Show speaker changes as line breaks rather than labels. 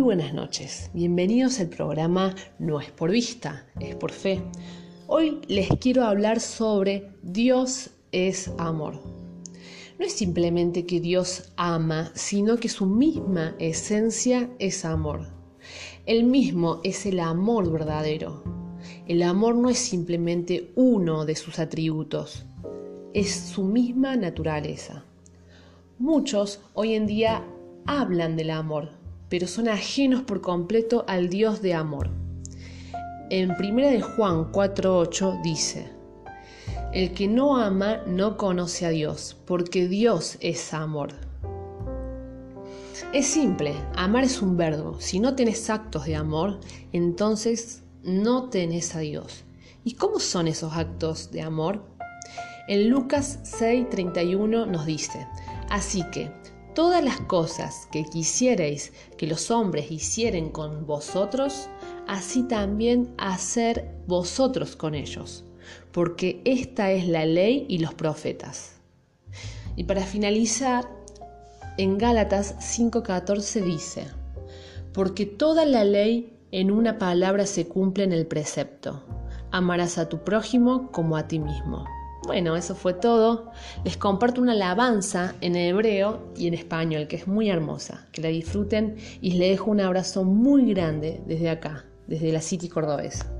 Muy buenas noches, bienvenidos al programa No es por vista, es por fe. Hoy les quiero hablar sobre Dios es amor. No es simplemente que Dios ama, sino que su misma esencia es amor. El mismo es el amor verdadero. El amor no es simplemente uno de sus atributos, es su misma naturaleza. Muchos hoy en día hablan del amor, pero son ajenos por completo al Dios de amor. En 1 de Juan 4:8 dice: El que no ama no conoce a Dios, porque Dios es amor. Es simple, amar es un verbo. Si no tenés actos de amor, entonces no tenés a Dios. ¿Y cómo son esos actos de amor? En Lucas 6:31 nos dice, así que todas las cosas que quisierais que los hombres hicieren con vosotros, así también hacer vosotros con ellos, porque esta es la ley y los profetas. Y para finalizar, en Gálatas 5:14 dice, porque toda la ley en una palabra se cumple en el precepto, amarás a tu prójimo como a ti mismo. Bueno, eso fue todo. Les comparto una alabanza en hebreo y en español que es muy hermosa. Que la disfruten y les dejo un abrazo muy grande desde acá, desde la City Cordobesa.